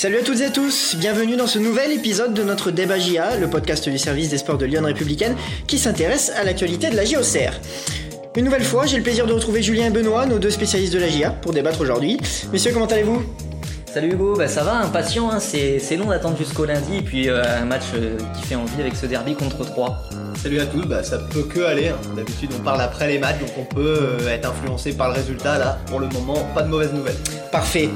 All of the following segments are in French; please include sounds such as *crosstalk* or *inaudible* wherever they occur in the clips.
Salut à toutes et à tous, bienvenue dans ce nouvel épisode de notre débat JA, le podcast du service des sports de Lyon Républicaine qui s'intéresse à l'actualité de la JOCR. Une nouvelle fois, j'ai le plaisir de retrouver Julien et Benoît, nos deux spécialistes de la JA, pour débattre aujourd'hui. Messieurs, comment allez-vous? Salut Hugo, bah ça va, impatient, hein, c'est long d'attendre jusqu'au lundi et puis euh, un match euh, qui fait envie avec ce derby contre 3. Salut à tous, bah, ça peut que aller. hein. D'habitude, on parle après les matchs, donc on peut euh, être influencé par le résultat. Là, pour le moment, pas de mauvaises nouvelles. Parfait.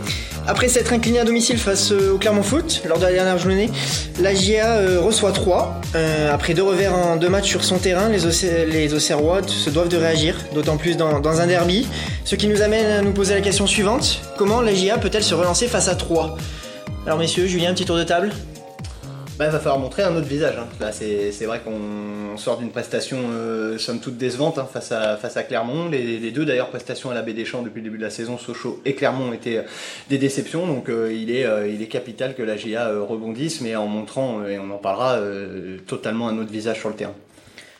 Après s'être incliné à domicile face euh, au Clermont Foot lors de la dernière journée, la GIA euh, reçoit 3. après deux revers en deux matchs sur son terrain, les, les Auxerrois se doivent de réagir, d'autant plus dans, un derby. Ce qui nous amène à nous poser la question suivante comment la GIA peut-elle se relancer face à 3 Alors, messieurs, Julien, petit tour de table Il va falloir montrer un autre visage. hein. C'est vrai qu'on sort d'une prestation euh, somme toute décevante hein, face, à, Clermont. Les, deux d'ailleurs prestations à la Baie des Champs depuis le début de la saison, Sochaux et Clermont, ont été euh, des déceptions. Donc euh, il, est, il est capital que la GIA rebondisse, mais en montrant, et on en parlera, totalement un autre visage sur le terrain.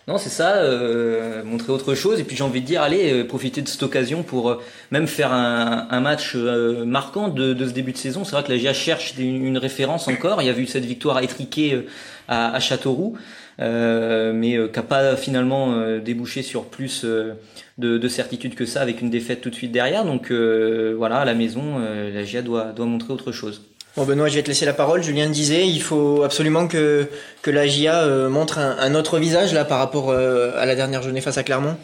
Non, c'est ça, euh, montrer autre chose et puis j'ai envie de dire, allez, euh, profiter de cette occasion pour euh, même faire un, match euh, marquant de, ce début de saison. C'est vrai que la GIA cherche une, référence encore. Il y a eu cette victoire étriquée à, Châteauroux, mais qui n'a pas finalement débouché sur plus de, de certitude que ça avec une défaite tout de suite derrière. Donc voilà, à la maison, la GIA doit montrer autre chose. Bon Benoît, je vais te laisser la parole. Julien disait, il faut absolument que, que la GIA euh, montre un, autre visage là par rapport euh, à la dernière journée face à Clermont.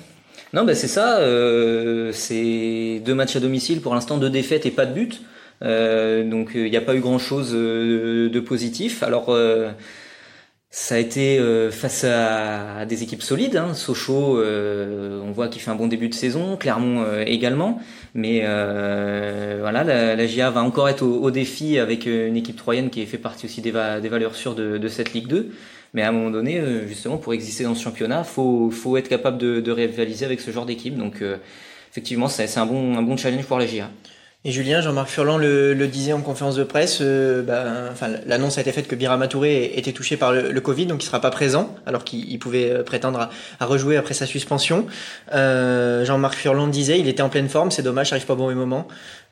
Non, bah c'est ça. Euh, c'est deux matchs à domicile pour l'instant, deux défaites et pas de but. Donc il n'y a pas eu grand chose de positif. Alors ça a été euh, face à, à des équipes solides. Hein. Sochaux, euh, on voit qu'il fait un bon début de saison. Clermont euh, également. Mais euh, voilà, la, la GIA va encore être au, au défi avec une équipe troyenne qui fait partie aussi des, va- des valeurs sûres de, de cette Ligue 2. Mais à un moment donné, euh, justement, pour exister dans ce championnat, faut faut être capable de, de rivaliser avec ce genre d'équipe. Donc, euh, effectivement, c'est un bon un bon challenge pour la GIA. Et Julien, Jean-Marc Furlan le, disait en conférence de presse, euh, bah, enfin, l'annonce a été faite que Birama Touré était touché par le, Covid, donc il sera pas présent, alors qu'il il pouvait euh, prétendre à, rejouer après sa suspension. Euh, Jean-Marc Furlan disait, il était en pleine forme, c'est dommage, ça arrive pas au bon moment.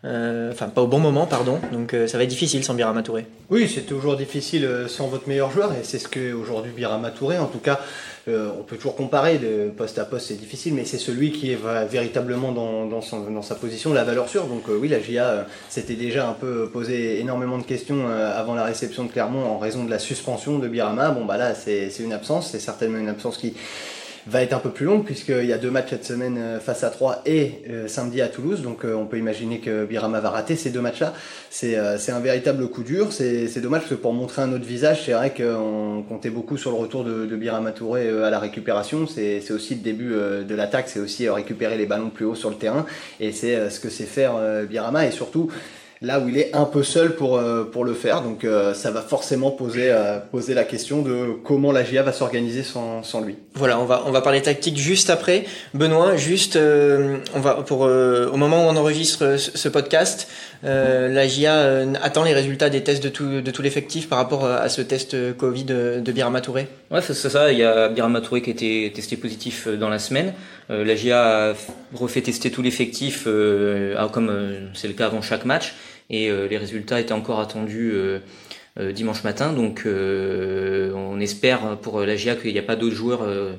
Enfin, pas au bon moment, pardon. Donc ça va être difficile sans Birama Touré. Oui, c'est toujours difficile sans votre meilleur joueur, et c'est ce que aujourd'hui Birama Touré, en tout cas, on peut toujours comparer de poste à poste, c'est difficile, mais c'est celui qui est véritablement dans, dans, sa position, la valeur sûre. Donc euh, oui, la GIA euh, s'était déjà un peu posé énormément de questions euh, avant la réception de Clermont en raison de la suspension de Birama. Bon bah là, c'est une absence, c'est certainement une absence qui va être un peu plus longue puisqu'il y a deux matchs cette semaine euh, face à 3 et euh, samedi à Toulouse. Donc euh, on peut imaginer que Birama va rater ces deux matchs-là. C'est euh, un véritable coup dur. C'est dommage parce que pour montrer un autre visage, c'est vrai qu'on comptait beaucoup sur le retour de, de Birama Touré euh, à la récupération. C'est aussi le début euh, de l'attaque, c'est aussi récupérer les ballons plus haut sur le terrain. Et c'est ce que sait faire Birama et surtout là où il est un peu seul pour, euh, pour le faire. Donc euh, ça va forcément poser, euh, poser la question de comment la GIA va s'organiser sans, sans lui. Voilà, on va on va parler tactique juste après. Benoît, juste euh, on va pour euh, au moment où on enregistre ce, podcast, euh, la GIA euh, attend les résultats des tests de tout de tout l'effectif par rapport à ce test Covid de, de Birama Touré? Ouais, c'est ça. Il y a Birama Touré qui a été testé positif dans la semaine. Euh, la GIA a refait tester tout l'effectif, euh, ah, comme euh, c'est le cas avant chaque match, et euh, les résultats étaient encore attendus euh, euh, dimanche matin. Donc, euh, on espère pour la GIA qu'il n'y a pas d'autres joueurs euh,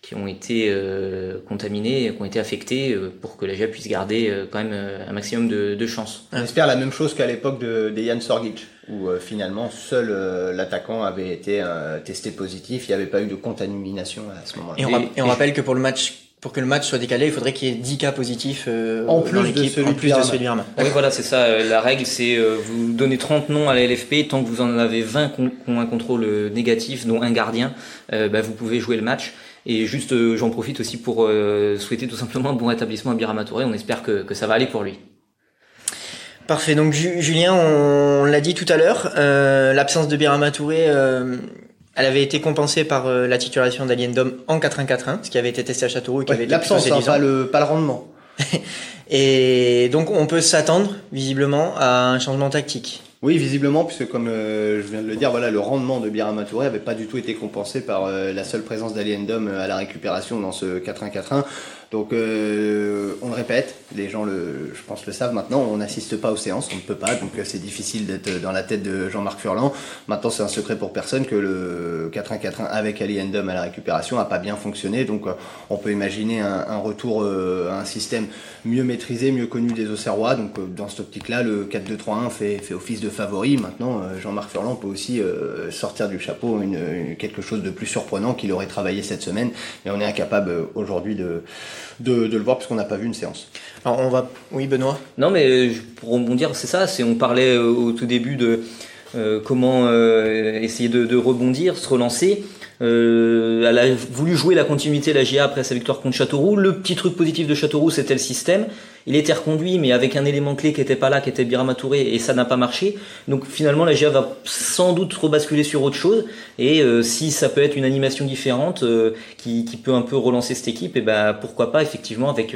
qui ont été euh, contaminés, qui ont été affectés, euh, pour que la GIA puisse garder euh, quand même euh, un maximum de, de chances. On espère la même chose qu'à l'époque de, de Jan Sorgic, où euh, finalement seul euh, l'attaquant avait été euh, testé positif, il n'y avait pas eu de contamination à ce moment-là. Et on, Et- rap- et on et- rappelle que pour le match pour que le match soit décalé, il faudrait qu'il y ait 10 cas positifs euh, En dans plus de celui en de plus de Birama. celui de. Oui, voilà, c'est ça. Euh, La règle, c'est euh, vous donnez 30 noms à la LFP, tant que vous en avez 20 qui ont un contrôle euh, négatif, dont un gardien, euh, bah, vous pouvez jouer le match. Et juste, euh, j'en profite aussi pour euh, souhaiter tout simplement un bon rétablissement à Birama Touré. On espère que, que ça va aller pour lui. Parfait. Donc Ju- Julien, on, l'a dit tout à l'heure, euh, l'absence de Birama Touré, euh, elle avait été compensée par euh, la titularisation d'Alien Dom en 4-1-4-1, ce qui avait été testé à Châteauroux et qui Ouais, avait été L'absence, hein, pas, le, pas le rendement. *laughs* Et donc on peut s'attendre visiblement à un changement tactique. Oui, visiblement, puisque comme euh, je viens de le dire, voilà, le rendement de Birama Touré avait pas du tout été compensé par euh, la seule présence d'Ali Endom euh, à la récupération dans ce 4-1-4-1. Donc euh, on le répète, les gens le, je pense le savent maintenant, on n'assiste pas aux séances, on ne peut pas, donc euh, c'est difficile d'être dans la tête de Jean-Marc Furlan. Maintenant c'est un secret pour personne que le 4-1-4-1 avec Ali Endom à la récupération a pas bien fonctionné, donc euh, on peut imaginer un, retour à un système mieux maîtrisé, mieux connu des Auxerrois. Donc dans cette optique-là, le 4-2-3-1 fait, fait office de favori. Maintenant Jean-Marc Furlan peut aussi sortir du chapeau une, quelque chose de plus surprenant qu'il aurait travaillé cette semaine, mais on est incapable aujourd'hui de de, le voir parce qu'on n'a pas vu une séance. Alors on va, oui Benoît. Non mais euh, pour rebondir, c'est ça. C'est on parlait euh, au tout début de euh, comment essayer de, rebondir, se relancer. Elle a voulu jouer la continuité de la GA après sa victoire contre Châteauroux. Le petit truc positif de Châteauroux, c'était le système. Il était reconduit, mais avec un élément clé qui n'était pas là, qui était Birama Touré, et ça n'a pas marché. Donc finalement, la GA va sans doute rebasculer sur autre chose. Et si ça peut être une animation différente qui, qui, peut un peu relancer cette équipe, et ben pourquoi pas effectivement avec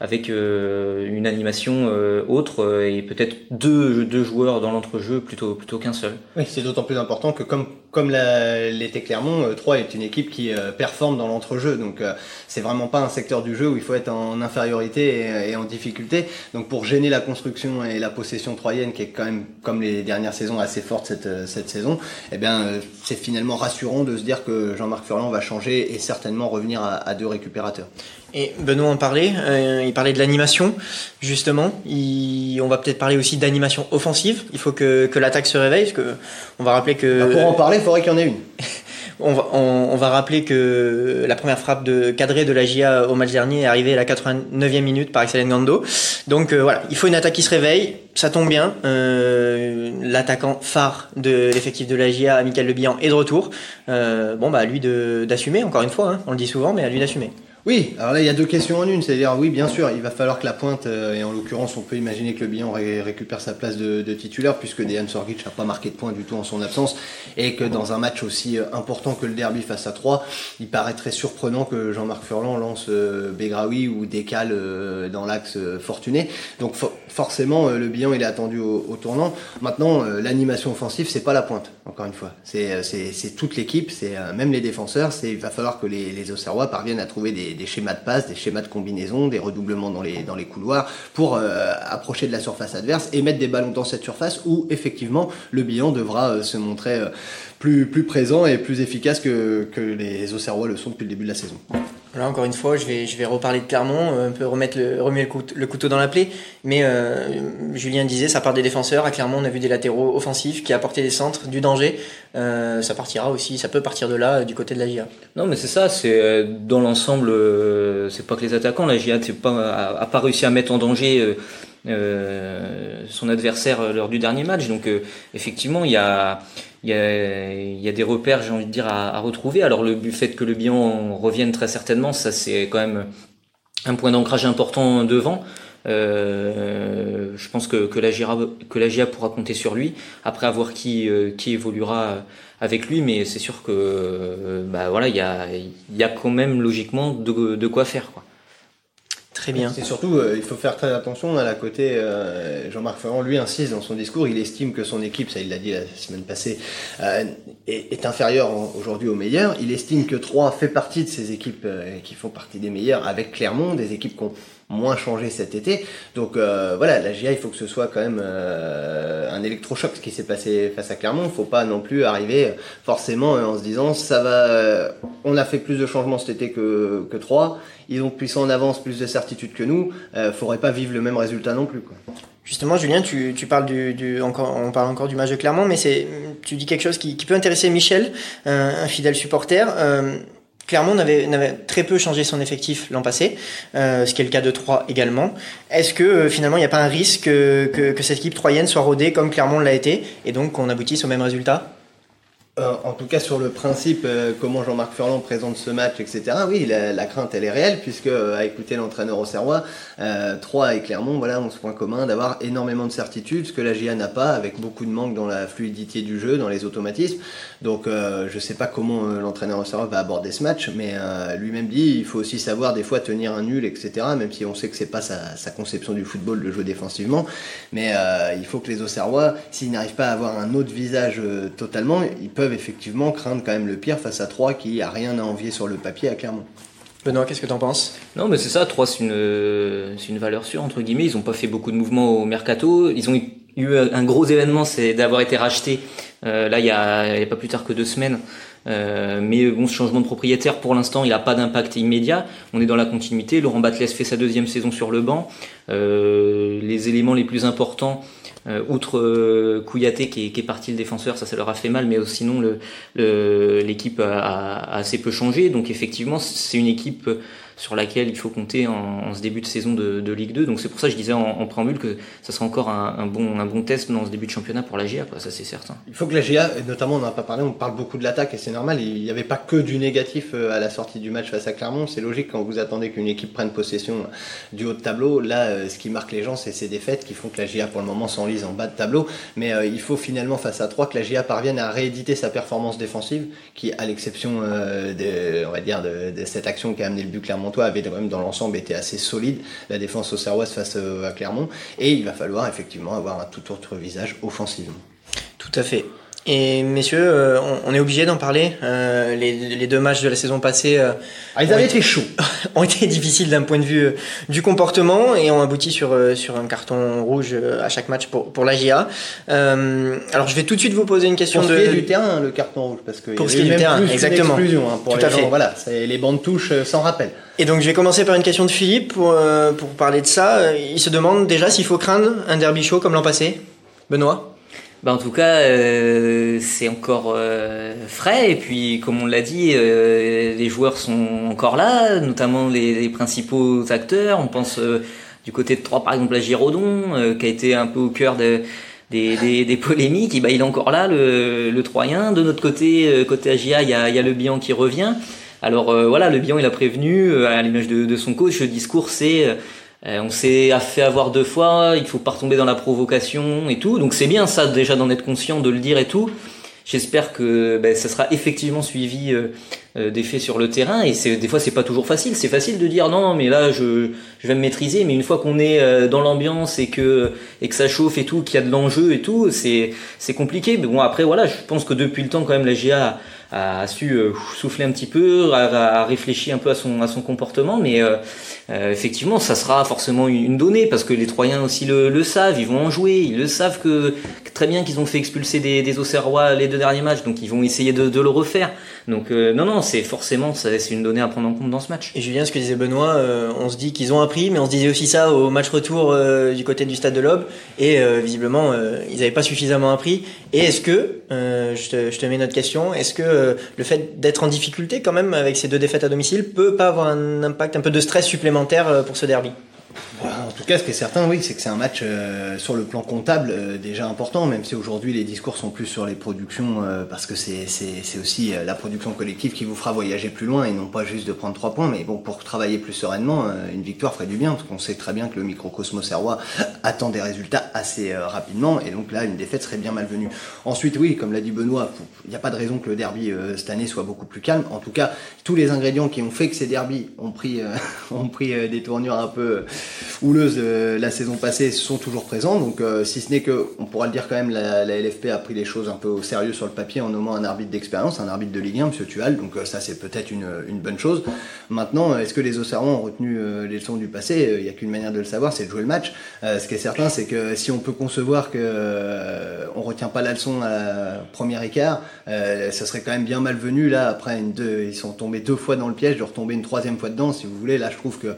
avec euh, une animation euh, autre euh, et peut-être deux, deux joueurs dans l'entrejeu plutôt, plutôt qu'un seul. Oui, c'est d'autant plus important que comme, comme l'était Clermont, 3 est une équipe qui performe dans l'entrejeu. Donc c'est vraiment pas un secteur du jeu où il faut être en infériorité et, en difficulté. Donc pour gêner la construction et la possession troyenne qui est quand même, comme les dernières saisons, assez forte cette, cette saison, eh bien c'est finalement rassurant de se dire que Jean-Marc Furlan va changer et certainement revenir à, à deux récupérateurs. Et Benoît en parlait, euh, il parlait de l'animation, justement. on va peut-être parler aussi d'animation offensive. Il faut que, l'attaque se réveille, parce que on va rappeler que. Bah, pour en parler, il faudrait qu'il y en ait une. *laughs* on, va, rappeler que la première frappe de cadré de la GIA au match dernier est arrivée à la 89e minute par Excellent Gando. Donc euh, voilà, il faut une attaque qui se réveille. Ça tombe bien. Euh, l'attaquant phare de l'effectif de la GIA, Michael Lebihan, est de retour. bon bah à lui d'assumer, encore une fois. Hein. on le dit souvent, mais à lui d'assumer. Oui, alors là il y a deux questions en une, c'est-à-dire oui bien sûr il va falloir que la pointe, euh, et en l'occurrence on peut imaginer que le bilan récupère sa place de, titulaire puisque Dejan Sorgic n'a pas marqué de point du tout en son absence et que dans un match aussi euh, important que le derby face à 3, il paraîtrait surprenant que Jean-Marc Furlan lance euh, ou décale dans l'axe Fortuné. Donc forcément le bilan il est attendu au, tournant. Maintenant l'animation offensive c'est pas la pointe, encore une fois. C'est toute l'équipe, c'est même les défenseurs, il va falloir que les, les Auxerrois parviennent à trouver des schémas de passe, des schémas de combinaison, des redoublements dans les, couloirs pour euh, approcher de la surface adverse et mettre des ballons dans cette surface où effectivement le bilan devra euh, se montrer euh, plus, plus présent et plus efficace que, que les Auxerrois le sont depuis le début de la saison. Là, encore une fois, je vais, je vais reparler de Clermont, un peu remettre le, le couteau, dans la plaie. Mais euh, Julien disait, ça part des défenseurs. À Clermont, on a vu des latéraux offensifs qui apportaient des centres, du danger. Euh, ça partira aussi, ça peut partir de là, du côté de la GIA. Non, mais c'est ça, c'est euh, dans l'ensemble, c'est pas que les attaquants. La GIA pas, a, pas réussi à mettre en danger son adversaire lors du dernier match. Donc, effectivement, il y a y a, y a des repères, j'ai envie de dire, à, à, retrouver. Alors le fait que le bilan revienne très certainement, ça c'est quand même un point d'ancrage important devant. Euh, je pense que, que, la GIA, que la GIA pourra compter sur lui. Après avoir qui, euh, qui évoluera avec lui, mais c'est sûr que euh, bah voilà, il y a, y a quand même logiquement de, de quoi faire. Quoi. Très bien. C'est surtout, euh, il faut faire très attention à la côté. Euh, Jean-Marc Ferrand, lui, insiste dans son discours. Il estime que son équipe, ça il l'a dit la semaine passée, euh, est, inférieure aujourd'hui aux meilleures. Il estime que 3 fait partie de ces équipes qui font partie des meilleures, avec Clermont, des équipes qui ont moins changé cet été. Donc euh, voilà, la GIA, il faut que ce soit quand même euh, un électrochoc ce qui s'est passé face à Clermont. Il faut pas non plus arriver forcément en se disant ça va. Euh, on a fait plus de changements cet été que que trois. Ils ont plus en avance, plus de certitude que nous. Euh, faudrait pas vivre le même résultat non plus. Quoi. Justement, Julien, tu, tu parles du, du, encore, on parle encore du match de Clermont, mais c'est, tu dis quelque chose qui, qui peut intéresser Michel, un, un fidèle supporter. Euh, Clermont n'avait, très peu changé son effectif l'an passé, euh, ce qui est le cas de Troyes également. Est-ce que euh, finalement il n'y a pas un risque que, que, cette équipe troyenne soit rodée comme Clermont l'a été et donc qu'on aboutisse au même résultat? Euh, en tout cas, sur le principe, euh, comment Jean-Marc Furlan présente ce match, etc., oui, la, crainte, elle est réelle, puisque, euh, à écouter l'entraîneur au Serrois, euh, Troyes et Clermont, voilà, ont ce point commun d'avoir énormément de certitudes, ce que la GIA n'a pas, avec beaucoup de manque dans la fluidité du jeu, dans les automatismes. Donc, je sais pas comment l'entraîneur au Serrois va aborder ce match, mais lui-même dit, il faut aussi savoir des fois tenir un nul, etc., même si on sait que c'est pas sa, sa, conception du football de jouer défensivement. Mais il faut que les Auxerrois, s'ils n'arrivent pas à avoir un autre visage totalement, ils peuvent effectivement craindre quand même le pire face à 3 qui a rien à envier sur le papier à Clermont. Benoît, qu'est-ce que tu en penses? Non, mais c'est ça, 3 c'est une, une valeur sûre, entre guillemets. Ils n'ont pas fait beaucoup de mouvements au mercato. Ils ont eu un gros événement, c'est d'avoir été rachetés euh, là il y, a, il y a pas plus tard que deux semaines. Euh, mais bon, ce changement de propriétaire, pour l'instant, il n'a pas d'impact immédiat. On est dans la continuité. Laurent Batles fait sa deuxième saison sur le banc. Euh, les éléments les plus importants, euh, outre euh, Kouyaté qui est, parti le défenseur, ça, ça leur a fait mal, mais sinon l'équipe a, assez peu changé. Donc effectivement, c'est une équipe sur laquelle il faut compter en, ce début de saison de, Ligue 2. Donc c'est pour ça que je disais en, préambule que ça sera encore un, bon, un bon test dans ce début de championnat pour la GA, ça c'est certain. Il faut que la GA, notamment on n'en a pas parlé, on parle beaucoup de l'attaque et c'est normal, il n'y avait pas que du négatif euh, à la sortie du match face à Clermont, c'est logique quand vous attendez qu'une équipe prenne possession du haut de tableau, là euh, ce qui marque les gens c'est ces défaites qui font que la GA pour le moment s'enlise en bas de tableau, mais euh, il faut finalement face à 3 que la GA parvienne à rééditer sa performance défensive qui à l'exception de, de, de, cette action qui a amené le but clermontois avait quand même dans l'ensemble était assez solide, la défense au Serroise face à Clermont, et il va falloir effectivement avoir un tout autre visage offensivement. Tout à fait. Et messieurs, euh, on, on, est obligé d'en parler. Euh, les, les, deux matchs de la saison passée euh, ah, ils avaient été chauds, *laughs* ont été difficiles d'un point de vue euh, du comportement et ont abouti sur euh, sur un carton rouge à chaque match pour pour la GA. alors je vais tout de suite vous poser une question pour de ce qui est du terrain, le carton rouge, parce que pour ce qui est du terrain, exactement. Hein, pour tout les à gens, fait. Voilà, les bandes touches sans rappel. Et donc je vais commencer par une question de Philippe pour pour parler de ça. Il se demande déjà s'il faut craindre un derby chaud comme l'an passé. Benoît? Bah en tout cas, euh, c'est encore euh, frais et puis comme on l'a dit, euh, les joueurs sont encore là, notamment les, les principaux acteurs. On pense du côté de Troyes par exemple à Giraudon, qui a été un peu au cœur de, des, des, des, polémiques. Et bah, il est encore là, le, le Troyen. De notre côté, côté AGA, il y a, y a le Bihan qui revient. Alors voilà, le Bihan il a prévenu, à l'image de, de, son coach, le discours c'est euh, on s'est fait avoir deux fois, il faut pas retomber dans la provocation et tout. Donc c'est bien ça déjà d'en être conscient, de le dire et tout. J'espère que ben, ça sera effectivement suivi euh, euh, des faits sur le terrain. Et c'est des fois c'est pas toujours facile. C'est facile de dire non, mais là je, je vais me maîtriser. Mais une fois qu'on est euh, dans l'ambiance et que et que ça chauffe et tout, qu'il y a de l'enjeu et tout, c'est c'est compliqué. Mais bon après voilà, je pense que depuis le temps quand même la GA a su euh, souffler un petit peu, a, réfléchi un peu à son, à son comportement, mais euh, euh, effectivement, ça sera forcément une donnée parce que les Troyens aussi le, le savent, ils vont en jouer, ils le savent que, très bien qu'ils ont fait expulser des, des Auxerrois les deux derniers matchs, donc ils vont essayer de, de le refaire. Donc non, non, c'est forcément c'est une donnée à prendre en compte dans ce match. Et Julien, ce que disait Benoît, on se dit qu'ils ont appris, mais on se disait aussi ça au match retour du côté du stade de l'Aube, et visiblement ils n'avaient pas suffisamment appris. Et est-ce que, je te, je, te, mets notre question, est-ce que le fait d'être en difficulté quand même avec ces deux défaites à domicile peut pas avoir un impact, un peu de stress supplémentaire pour ce derby en tout cas, ce qui est certain, oui, c'est que c'est un match euh, sur le plan comptable euh, déjà important, même si aujourd'hui les discours sont plus sur les productions, euh, parce que c'est aussi la production collective qui vous fera voyager plus loin et non pas juste de prendre trois points. Mais bon, pour travailler plus sereinement, une victoire ferait du bien, parce qu'on sait très bien que le microcosmos serrois attend des résultats assez rapidement, et donc là, une défaite serait bien malvenue. Ensuite, oui, comme l'a dit Benoît, il n'y a pas de raison que le derby cette année soit beaucoup plus calme. En tout cas, tous les ingrédients qui ont fait que ces derbys ont pris, *laughs* ont pris des tournures un peu houleuses euh, la saison passée sont toujours présents. Donc, euh, si ce n'est que, on pourra le dire quand même, la, la, LFP a pris les choses un peu au sérieux sur le papier en nommant un arbitre d'expérience, un arbitre de Ligue 1, Monsieur Tual. Donc, euh, ça, c'est peut-être une, une, bonne chose. Maintenant, est-ce que les Auxerrois ont retenu euh, les leçons du passé? Il n'y a qu'une manière de le savoir, c'est de jouer le match. Euh, ce qui est certain, c'est que si on peut concevoir que on retient pas la leçon à la première écart, ça serait quand même bien malvenu là. Après, une, deux, ils sont tombés deux fois dans le piège, de retomber une troisième fois dedans, si vous voulez. Là, je trouve que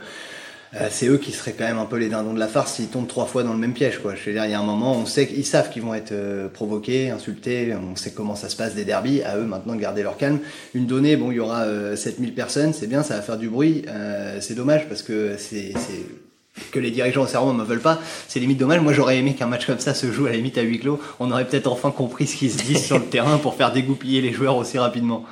euh, c'est eux qui seraient quand même un peu les dindons de la farce s'ils tombent trois fois dans le même piège. Quoi. Je veux dire, il y a un moment, on sait qu'ils savent qu'ils vont être euh, provoqués, insultés, on sait comment ça se passe des derbies, à eux maintenant de garder leur calme. Une donnée, bon, il y aura euh, 7000 personnes, c'est bien, ça va faire du bruit, euh, c'est dommage parce que c'est que les dirigeants au cerveau ne me veulent pas, c'est limite dommage. Moi, j'aurais aimé qu'un match comme ça se joue à la limite à huis clos. On aurait peut-être enfin compris ce qu'ils se disent sur le terrain pour faire dégoupiller les joueurs aussi rapidement.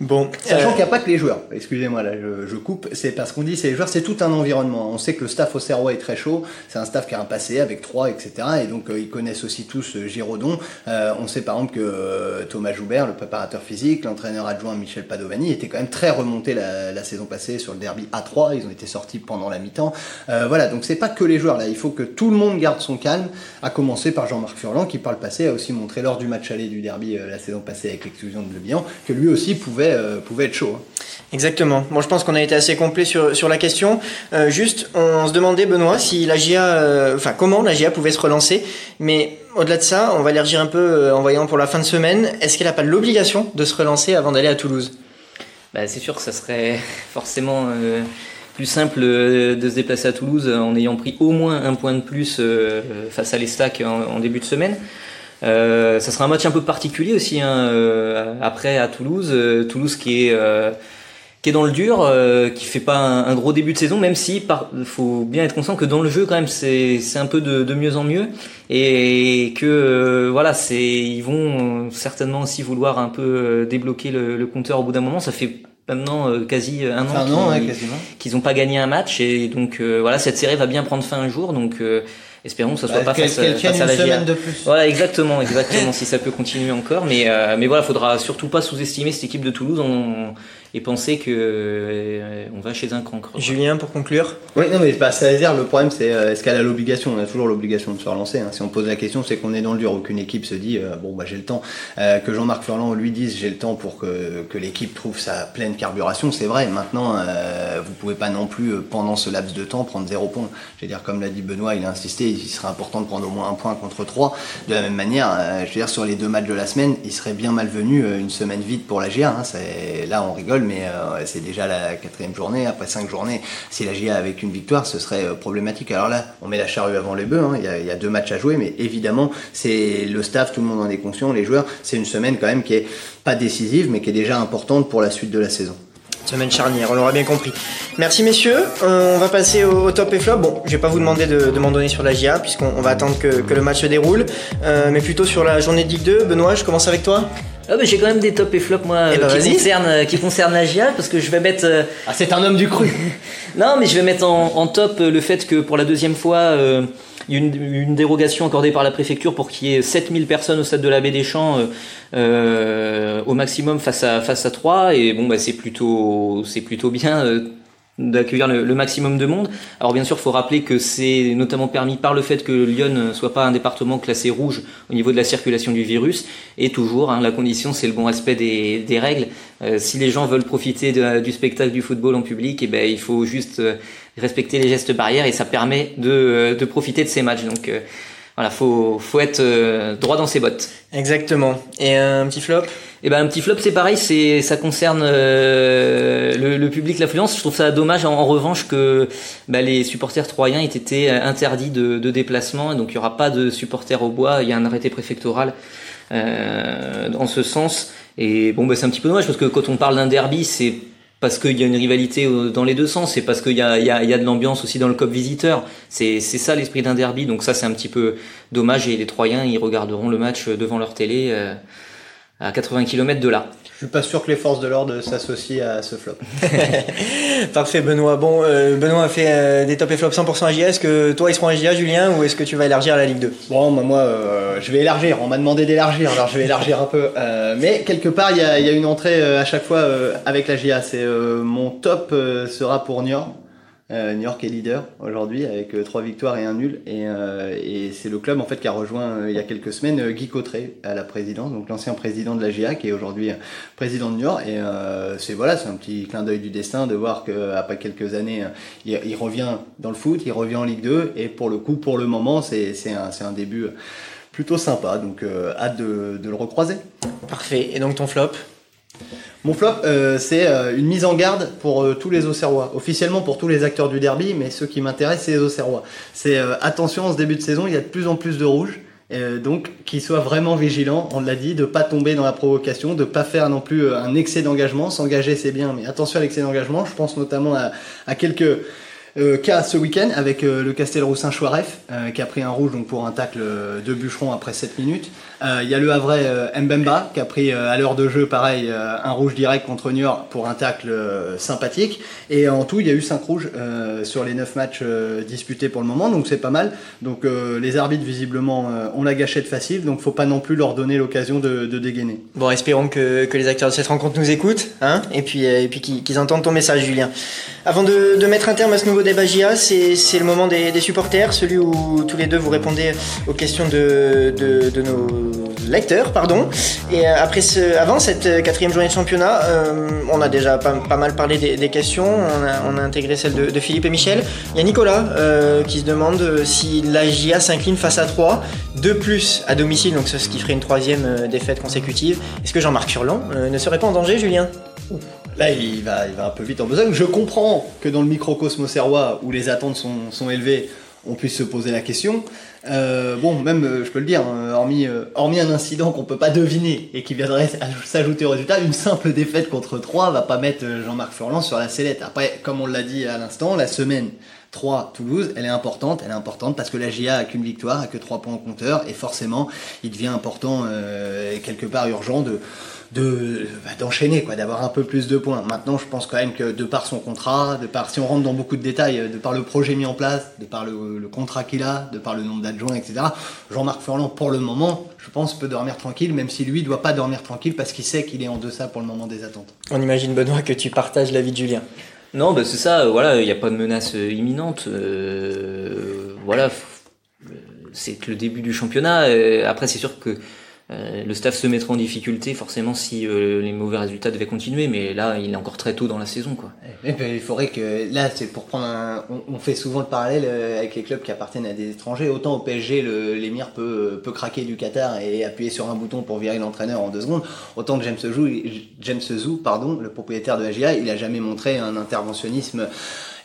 Bon, sachant euh... qu'il n'y a pas que les joueurs. Excusez-moi là, je, je coupe. C'est parce qu'on dit c'est les joueurs, c'est tout un environnement. On sait que le staff au Serrois est très chaud. C'est un staff qui a un passé avec trois, etc. Et donc euh, ils connaissent aussi tous euh, Giraudon. Euh, on sait par exemple que Thomas Joubert, le préparateur physique, l'entraîneur adjoint Michel Padovani, était quand même très remonté la, la, saison passée sur le derby A3. Ils ont été sortis pendant la mi-temps. Euh, voilà, donc c'est pas que les joueurs là. Il faut que tout le monde garde son calme. À commencer par Jean-Marc Furlan, qui par le passé a aussi montré lors du match aller du derby la saison passée avec l'exclusion de Le Bihan, que lui aussi pouvait pouvait, pouvait être chaud. Hein. Exactement. Bon, je pense qu'on a été assez complet sur, sur la question. Euh, juste, on se demandait, Benoît, si la GIA, euh, enfin, comment la GIA pouvait se relancer. Mais au-delà de ça, on va élargir un peu euh, en voyant pour la fin de semaine. Est-ce qu'elle n'a pas l'obligation de se relancer avant d'aller à Toulouse? Bah, C'est sûr que ça serait *laughs* forcément plus simple de se déplacer à Toulouse en ayant pris au moins un point de plus face à l'Estac en, en, début de semaine. Ça sera un match un peu particulier aussi hein, après à Toulouse. Toulouse qui est qui est dans le dur, euh, qui fait pas un, gros début de saison, même si par, faut bien être conscient que dans le jeu quand même c'est c'est un peu de, de mieux en mieux et que euh, voilà c'est ils vont certainement aussi vouloir un peu euh, débloquer le, le compteur au bout d'un moment. Ça fait maintenant euh, quasi un an qu'ils n'ont pas gagné un match et donc voilà cette série va bien prendre fin un jour donc espérons que ça soit bah, pas face, face à la semaine de plus. Voilà, exactement, exactement, *laughs* si ça peut continuer encore. Mais, euh, mais voilà, faudra surtout pas sous-estimer cette équipe de Toulouse. On, et penser que euh, on va chez un cancre. Julien, pour conclure Oui, non, mais bah, ça veut dire le problème, c'est euh, est-ce qu'elle a l'obligation On a toujours l'obligation de se relancer. Hein. Si on pose la question, c'est qu'on est dans le dur. Aucune équipe se dit euh, bon, bah j'ai le temps. que Jean-Marc Furlan lui dise j'ai le temps pour que, que l'équipe trouve sa pleine carburation, c'est vrai. Maintenant, vous pouvez pas non plus pendant ce laps de temps prendre zéro point. Je veux dire, comme l'a dit Benoît, il a insisté, il serait important de prendre au moins un point contre trois. De la même manière, je veux dire sur les deux matchs de la semaine, il serait bien malvenu une semaine vide pour la GA. Hein. Là, on rigole mais euh, c'est déjà la quatrième journée. Après cinq journées, si la GIA avec une victoire, ce serait euh, problématique. Alors là, on met la charrue avant les bœufs. Hein. Il, y a, deux matchs à jouer, mais évidemment, c'est le staff, tout le monde en est conscient, les joueurs. C'est une semaine quand même qui est pas décisive, mais qui est déjà importante pour la suite de la saison. Semaine charnière, on l'aura bien compris. Merci messieurs, euh, on va passer au, top et flop. Bon, je vais pas vous demander de, m'en donner sur la GIA, puisqu'on va attendre que, le match se déroule, mais plutôt sur la journée de Ligue 2. Benoît, je commence avec toi. Ah bah, j'ai quand même des top et flops moi eh ben, qui, concernent, euh, qui concernent la GIA parce que je vais mettre. Euh, ah c'est un homme du cru. *laughs* non mais je vais mettre en, top euh, le fait que pour la deuxième fois il y a une, dérogation accordée par la préfecture pour qu'il y ait 7000 personnes au stade de la baie des Champs au maximum face à face à 3 et bon bah c'est plutôt c'est plutôt bien d'accueillir le, maximum de monde. Alors bien sûr, il faut rappeler que c'est notamment permis par le fait que Lyon ne soit pas un département classé rouge au niveau de la circulation du virus. Et toujours, hein, la condition, c'est le bon respect des, des règles. Euh, si les gens veulent profiter du spectacle du football en public, eh ben, il faut juste euh, respecter les gestes barrières et ça permet de, euh, de profiter de ces matchs. Donc voilà, faut, faut être droit dans ses bottes. Exactement. Et un petit flop? Eh ben un petit flop c'est pareil, c'est ça concerne euh, le, public, l'affluence. Je trouve ça dommage en, revanche que bah, les supporters troyens aient été euh, interdits de, de déplacement, donc il y aura pas de supporters au bois. Il y a un arrêté préfectoral euh, en ce sens. Et bon bah c'est un petit peu dommage parce que quand on parle d'un derby, c'est parce qu'il y a une rivalité dans les deux sens, c'est parce qu'il y a, de l'ambiance aussi dans le COP visiteur. C'est, c'est ça l'esprit d'un derby, donc ça c'est un petit peu dommage. Et les Troyens ils regarderont le match devant leur télé à 80 km de là. Je suis pas sûr que les forces de l'ordre s'associent à ce flop. *laughs* Parfait Benoît. Bon, euh, Benoît a fait euh, des top et flops 100% AGA. Est-ce que toi ils seront AGA Julien ou est-ce que tu vas élargir à la Ligue 2 Bon, bah, moi euh, je vais élargir. On m'a demandé d'élargir, alors je vais élargir un peu. mais quelque part il y a, y a, une entrée à chaque fois avec la GIA. C'est mon top sera pour Niort. Euh, New York est leader aujourd'hui avec euh, trois victoires et un nul. Et, euh, et c'est le club en fait qui a rejoint il y a quelques semaines Guy Cotteret à la présidence, donc l'ancien président de la GIA qui est aujourd'hui président de New York. Et c'est voilà, c'est un petit clin d'œil du destin de voir qu'après quelques années, il, revient dans le foot, il revient en Ligue 2. Et pour le coup, pour le moment, c'est un, un début plutôt sympa. Donc hâte de, de le recroiser. Parfait. Et donc ton flop? Mon flop, euh, c'est euh, une mise en garde pour euh, tous les Auxerrois. Officiellement pour tous les acteurs du derby, mais ceux qui m'intéressent, c'est les Auxerrois. C'est attention, en ce début de saison, il y a de plus en plus de rouge. donc, qu'ils soient vraiment vigilants, on l'a dit, de pas tomber dans la provocation, de pas faire non plus un excès d'engagement. S'engager, c'est bien, mais attention à l'excès d'engagement. Je pense notamment à, à quelques cas ce week-end avec le Castelroussin Chouaref qui a pris un rouge donc pour un tacle de bûcheron après 7 minutes. Euh, il y a le Havrais euh, Mbemba qui a pris euh, à l'heure de jeu, pareil, un rouge direct contre Niort pour un tacle sympathique. Et en tout, il y a eu 5 rouges sur les 9 matchs disputés pour le moment, donc c'est pas mal. Donc les arbitres, visiblement, ont la gâchette facile, donc faut pas non plus leur donner l'occasion de, dégainer. Bon, espérons que, les acteurs de cette rencontre nous écoutent, hein, et puis, puis qu'ils entendent ton message, Julien. Avant de, mettre un terme à ce nouveau débat GIA, c'est le moment des, supporters, celui où tous les deux vous répondez aux questions de, de nos lecteurs, pardon. Et après ce, avant cette quatrième journée de championnat, on a déjà pas, mal parlé des, questions. On a, intégré celle de, Philippe et Michel. Il y a Nicolas qui se demande si la GIA s'incline face à 3, de plus à domicile, donc ce qui ferait une troisième défaite consécutive. Est-ce que Jean-Marc Furlan ne serait pas en danger, Julien? Là, il va, il va un peu vite en besogne. Je comprends que dans le microcosme serrois, où les attentes sont élevées, on puisse se poser la question. Euh, bon, même, euh, je peux le dire, hein, hormis, euh, hormis un incident qu'on peut pas deviner et qui viendrait s'ajouter au résultat, une simple défaite contre 3 va pas mettre Jean-Marc Furlan sur la sellette. Après, comme on l'a dit à l'instant, la semaine 3 Toulouse, elle est importante, elle est importante parce que la GIA a qu'une victoire, a que 3 points au compteur et forcément, il devient important et quelque part urgent de bah, d'enchaîner quoi d'avoir un peu plus de points. Maintenant je pense quand même que de par son contrat de par si on rentre dans beaucoup de détails de par le projet mis en place de par le, contrat qu'il a de par le nombre d'adjoints etc Jean-Marc Furlan pour le moment je pense peut dormir tranquille même si lui doit pas dormir tranquille parce qu'il sait qu'il est en deçà pour le moment des attentes. On imagine Benoît que tu partages l'avis de Julien non bah c'est ça voilà il n'y a pas de menace euh, imminente euh, voilà c'est le début du championnat après c'est sûr que euh, le staff se mettra en difficulté forcément si euh, les mauvais résultats devaient continuer, mais là il est encore très tôt dans la saison quoi. Et ben, il faudrait que là c'est pour prendre un, on, fait souvent le parallèle euh, avec les clubs qui appartiennent à des étrangers. Autant au PSG l'émir peut peut craquer du Qatar et appuyer sur un bouton pour virer l'entraîneur en deux secondes. Autant que James Zou, James Zou, pardon, le propriétaire de la GIA, il a jamais montré un interventionnisme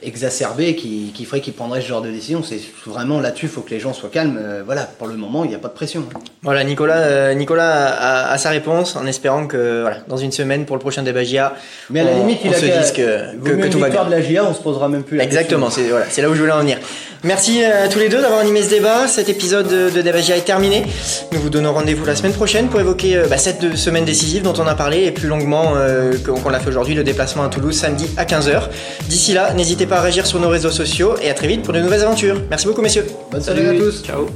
exacerbé qui, qui ferait qu'il prendrait ce genre de décision. C'est vraiment là-dessus, il faut que les gens soient calmes. Euh, voilà, pour le moment, il n'y a pas de pression. Voilà, Nicolas, euh, Nicolas a, sa réponse en espérant que voilà, dans une semaine pour le prochain débat GIA, mais à la limite, il se dise que, que, tout va bien. de la GIA, on se posera même plus la Exactement, c'est voilà, là où je voulais en venir. Merci à tous les deux d'avoir animé ce débat. Cet épisode de Débat GIA est terminé. Nous vous donnons rendez-vous la semaine prochaine pour évoquer euh, bah, cette semaine décisive dont on a parlé et plus longuement qu'on l'a fait aujourd'hui, le déplacement à Toulouse samedi à 15h. D'ici là, n'hésitez pas à réagir sur nos réseaux sociaux et à très vite pour de nouvelles aventures. Merci beaucoup messieurs. Bonne soirée à tous. Ciao.